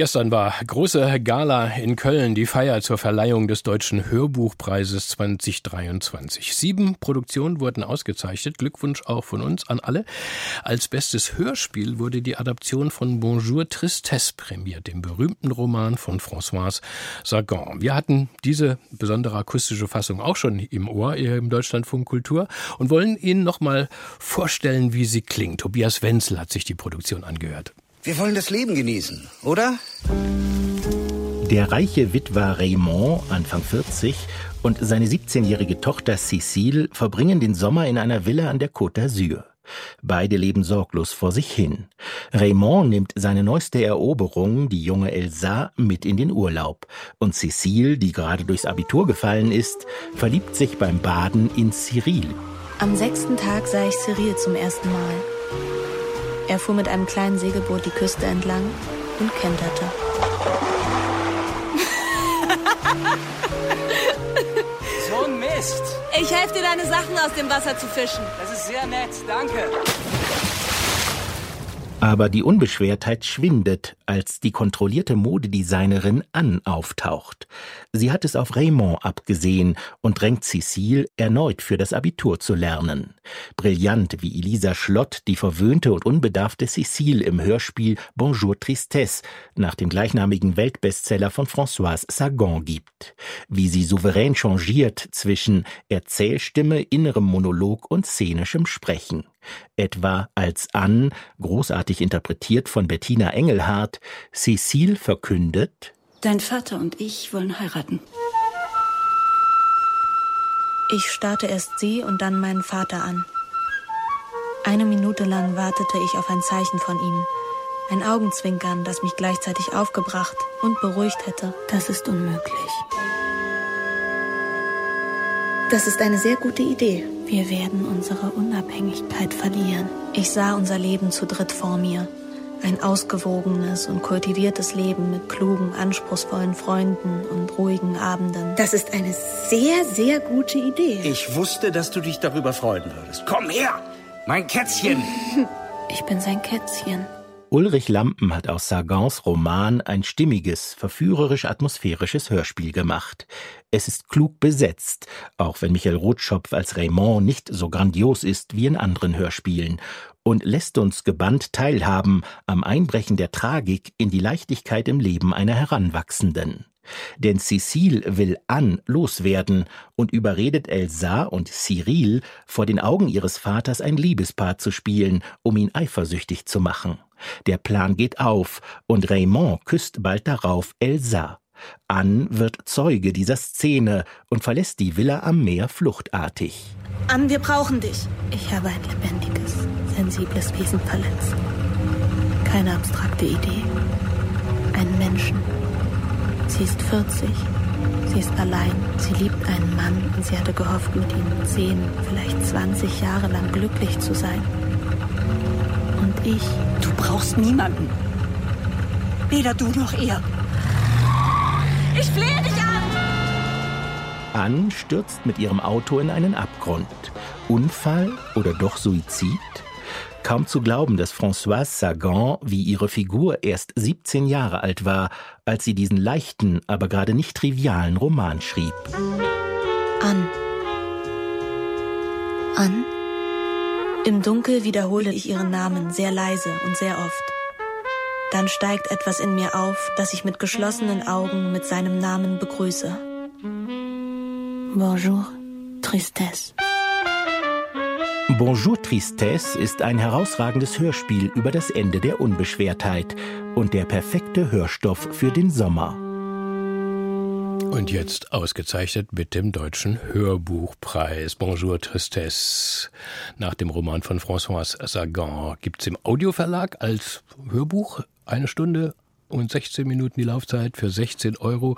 Gestern war große Gala in Köln, die Feier zur Verleihung des Deutschen Hörbuchpreises 2023. Sieben Produktionen wurden ausgezeichnet. Glückwunsch auch von uns an alle. Als bestes Hörspiel wurde die Adaption von Bonjour Tristesse prämiert, dem berühmten Roman von François Sagan. Wir hatten diese besondere akustische Fassung auch schon im Ohr hier im Deutschlandfunk Kultur und wollen Ihnen noch mal vorstellen, wie sie klingt. Tobias Wenzel hat sich die Produktion angehört. Wir wollen das Leben genießen, oder? Der reiche Witwer Raymond, Anfang 40, und seine 17-jährige Tochter Cécile verbringen den Sommer in einer Villa an der Côte d'Azur. Beide leben sorglos vor sich hin. Raymond nimmt seine neueste Eroberung, die junge Elsa, mit in den Urlaub. Und Cécile, die gerade durchs Abitur gefallen ist, verliebt sich beim Baden in Cyril. Am sechsten Tag sah ich Cyril zum ersten Mal. Er fuhr mit einem kleinen Segelboot die Küste entlang und kenterte. so ein Mist. Ich helfe dir, deine Sachen aus dem Wasser zu fischen. Das ist sehr nett, danke. Aber die Unbeschwertheit schwindet, als die kontrollierte Modedesignerin Anne auftaucht. Sie hat es auf Raymond abgesehen und drängt Cécile, erneut für das Abitur zu lernen. Brillant wie Elisa Schlott die verwöhnte und unbedarfte Cécile im Hörspiel Bonjour Tristesse nach dem gleichnamigen Weltbestseller von Françoise Sagan gibt. Wie sie souverän changiert zwischen Erzählstimme, innerem Monolog und szenischem Sprechen etwa als Anne, großartig interpretiert von Bettina Engelhardt, Cécile verkündet Dein Vater und ich wollen heiraten. Ich starrte erst sie und dann meinen Vater an. Eine Minute lang wartete ich auf ein Zeichen von ihm. Ein Augenzwinkern, das mich gleichzeitig aufgebracht und beruhigt hätte. Das ist unmöglich. Das ist eine sehr gute Idee. Wir werden unsere Unabhängigkeit verlieren. Ich sah unser Leben zu dritt vor mir. Ein ausgewogenes und kultiviertes Leben mit klugen, anspruchsvollen Freunden und ruhigen Abenden. Das ist eine sehr, sehr gute Idee. Ich wusste, dass du dich darüber freuen würdest. Komm her, mein Kätzchen. Ich bin sein Kätzchen. Ulrich Lampen hat aus Sagans Roman ein stimmiges, verführerisch-atmosphärisches Hörspiel gemacht. Es ist klug besetzt, auch wenn Michael Rotschopf als Raymond nicht so grandios ist wie in anderen Hörspielen, und lässt uns gebannt teilhaben am Einbrechen der Tragik in die Leichtigkeit im Leben einer Heranwachsenden. Denn Cécile will Anne loswerden und überredet Elsa und Cyril, vor den Augen ihres Vaters ein Liebespaar zu spielen, um ihn eifersüchtig zu machen. Der Plan geht auf und Raymond küsst bald darauf Elsa. Anne wird Zeuge dieser Szene und verlässt die Villa am Meer fluchtartig. Anne, wir brauchen dich. Ich habe ein lebendiges, sensibles Wesen verletzt. Keine abstrakte Idee. Einen Menschen. Sie ist 40. Sie ist allein. Sie liebt einen Mann und sie hatte gehofft, mit ihm 10, vielleicht 20 Jahre lang glücklich zu sein. Und ich. Du brauchst niemanden. Weder du noch er. Ich flehe dich an! Anne stürzt mit ihrem Auto in einen Abgrund. Unfall oder doch Suizid? Kaum zu glauben, dass Françoise Sagan wie ihre Figur erst 17 Jahre alt war, als sie diesen leichten, aber gerade nicht trivialen Roman schrieb. An. An? Im Dunkel wiederhole ich ihren Namen sehr leise und sehr oft. Dann steigt etwas in mir auf, das ich mit geschlossenen Augen mit seinem Namen begrüße. Bonjour, Tristesse. Bonjour Tristesse ist ein herausragendes Hörspiel über das Ende der Unbeschwertheit und der perfekte Hörstoff für den Sommer. Und jetzt ausgezeichnet mit dem Deutschen Hörbuchpreis. Bonjour Tristesse. Nach dem Roman von François Sagan gibt es im Audioverlag als Hörbuch eine Stunde und 16 Minuten die Laufzeit für 16 Euro.